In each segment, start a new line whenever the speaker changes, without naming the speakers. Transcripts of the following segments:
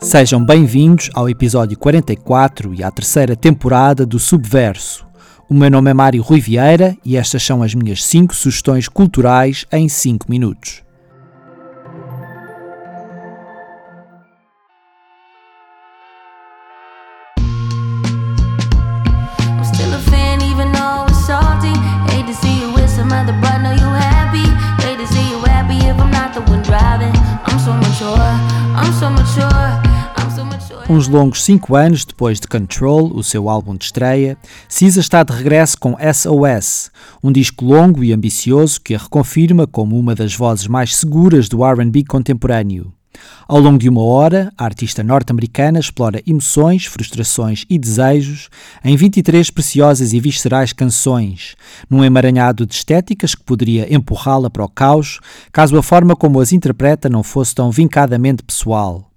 Sejam bem-vindos ao episódio 44 e à terceira temporada do Subverso. O meu nome é Mário Rui Vieira e estas são as minhas 5 sugestões culturais em 5 minutos. Uns longos 5 anos depois de Control, o seu álbum de estreia, Cisa está de regresso com SOS, um disco longo e ambicioso que a reconfirma como uma das vozes mais seguras do RB contemporâneo. Ao longo de uma hora, a artista norte-americana explora emoções, frustrações e desejos em 23 preciosas e viscerais canções, num emaranhado de estéticas que poderia empurrá-la para o caos caso a forma como as interpreta não fosse tão vincadamente pessoal.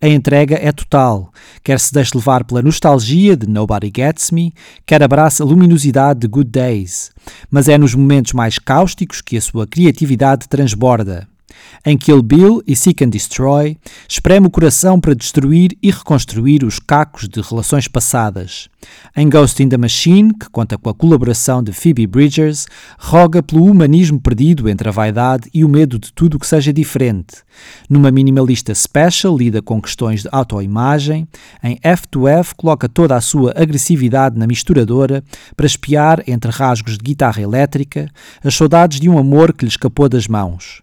A entrega é total, quer se deixe levar pela nostalgia de Nobody Gets Me, quer abraça a luminosidade de Good Days, mas é nos momentos mais cáusticos que a sua criatividade transborda. Em Kill Bill e Seek and Destroy, espreme o coração para destruir e reconstruir os cacos de relações passadas. Em Ghost in the Machine, que conta com a colaboração de Phoebe Bridgers, roga pelo humanismo perdido entre a vaidade e o medo de tudo que seja diferente. Numa minimalista special, lida com questões de autoimagem. Em F2F, coloca toda a sua agressividade na misturadora para espiar, entre rasgos de guitarra elétrica, as saudades de um amor que lhe escapou das mãos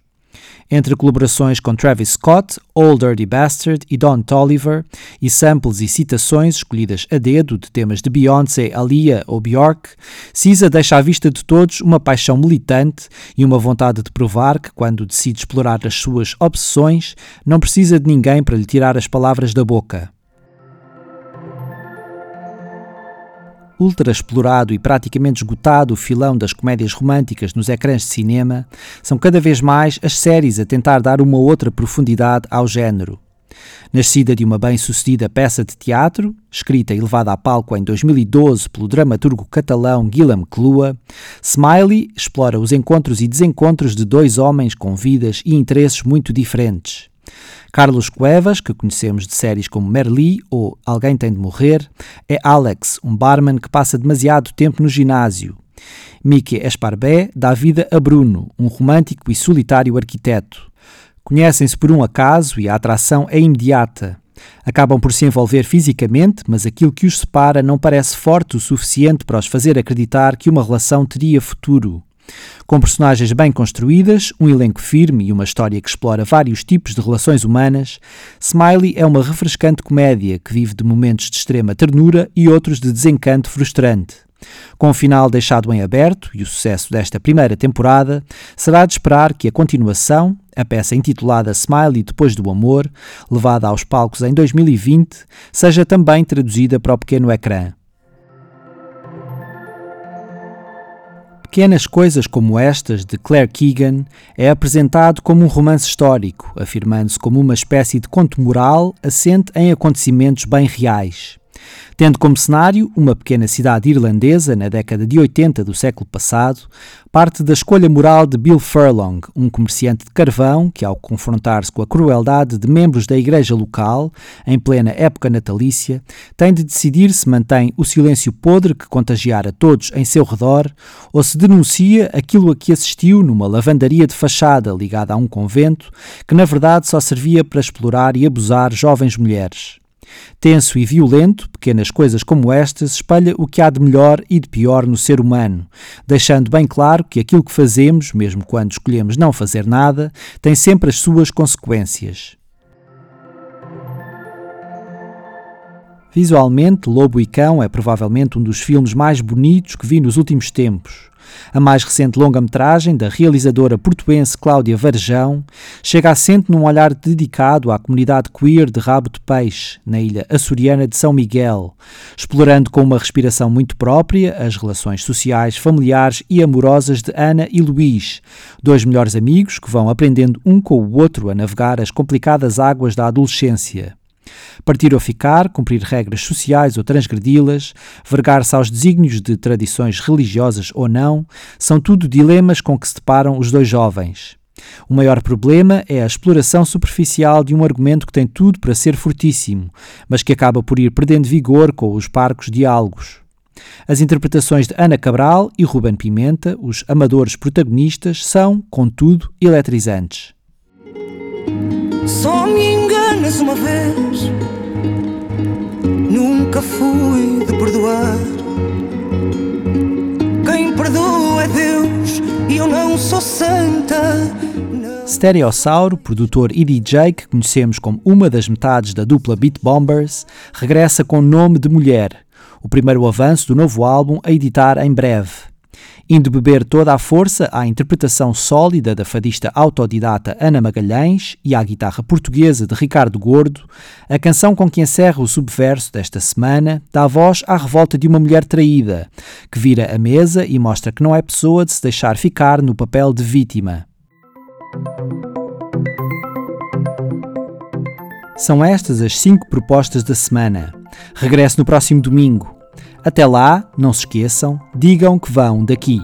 entre colaborações com Travis Scott, Old Dirty Bastard e Don Toliver, e samples e citações escolhidas a dedo de temas de Beyoncé, Alia ou Bjork, Cisa deixa à vista de todos uma paixão militante e uma vontade de provar que, quando decide explorar as suas obsessões, não precisa de ninguém para lhe tirar as palavras da boca. Ultra explorado e praticamente esgotado o filão das comédias românticas nos ecrãs de cinema, são cada vez mais as séries a tentar dar uma outra profundidade ao género. Nascida de uma bem-sucedida peça de teatro, escrita e levada a palco em 2012 pelo dramaturgo catalão Guillaume Clua, Smiley explora os encontros e desencontros de dois homens com vidas e interesses muito diferentes. Carlos Cuevas, que conhecemos de séries como Merli ou Alguém Tem de Morrer, é Alex, um barman que passa demasiado tempo no ginásio. Mickey Esparbé dá vida a Bruno, um romântico e solitário arquiteto. Conhecem-se por um acaso e a atração é imediata. Acabam por se envolver fisicamente, mas aquilo que os separa não parece forte o suficiente para os fazer acreditar que uma relação teria futuro. Com personagens bem construídas, um elenco firme e uma história que explora vários tipos de relações humanas, Smiley é uma refrescante comédia que vive de momentos de extrema ternura e outros de desencanto frustrante. Com o final deixado em aberto e o sucesso desta primeira temporada, será de esperar que a continuação, a peça intitulada Smiley Depois do Amor, levada aos palcos em 2020, seja também traduzida para o pequeno ecrã. Pequenas Coisas como estas, de Claire Keegan, é apresentado como um romance histórico, afirmando-se como uma espécie de conto moral assente em acontecimentos bem reais tendo como cenário uma pequena cidade irlandesa na década de 80 do século passado, parte da escolha moral de Bill Furlong, um comerciante de carvão que, ao confrontar-se com a crueldade de membros da igreja local, em plena época natalícia, tem de decidir se mantém o silêncio podre que contagiara todos em seu redor ou se denuncia aquilo a que assistiu numa lavandaria de fachada ligada a um convento que, na verdade, só servia para explorar e abusar jovens mulheres. Tenso e violento, pequenas coisas como estas espalha o que há de melhor e de pior no ser humano, deixando bem claro que aquilo que fazemos, mesmo quando escolhemos não fazer nada, tem sempre as suas consequências. Visualmente, Lobo e Cão é provavelmente um dos filmes mais bonitos que vi nos últimos tempos. A mais recente longa-metragem, da realizadora portuense Cláudia Varjão, chega assente num olhar dedicado à comunidade queer de Rabo de Peixe, na ilha açoriana de São Miguel, explorando com uma respiração muito própria as relações sociais, familiares e amorosas de Ana e Luís, dois melhores amigos que vão aprendendo um com o outro a navegar as complicadas águas da adolescência. Partir ou ficar, cumprir regras sociais ou transgredi-las, vergar-se aos desígnios de tradições religiosas ou não, são tudo dilemas com que se deparam os dois jovens. O maior problema é a exploração superficial de um argumento que tem tudo para ser fortíssimo, mas que acaba por ir perdendo vigor com os parcos diálogos. As interpretações de Ana Cabral e Ruben Pimenta, os amadores protagonistas, são, contudo, eletrizantes.
Enganas uma vez, nunca fui de perdoar. Quem perdoa é Deus e eu não sou santa.
Stereossauro, produtor e DJ que conhecemos como uma das metades da dupla Beat Bombers, regressa com nome de mulher, o primeiro avanço do novo álbum a editar em breve. Indo beber toda a força à interpretação sólida da fadista autodidata Ana Magalhães e à guitarra portuguesa de Ricardo Gordo, a canção com que encerra o subverso desta semana dá voz à revolta de uma mulher traída, que vira a mesa e mostra que não é pessoa de se deixar ficar no papel de vítima. São estas as cinco propostas da semana. Regresso no próximo domingo. Até lá, não se esqueçam, digam que vão daqui.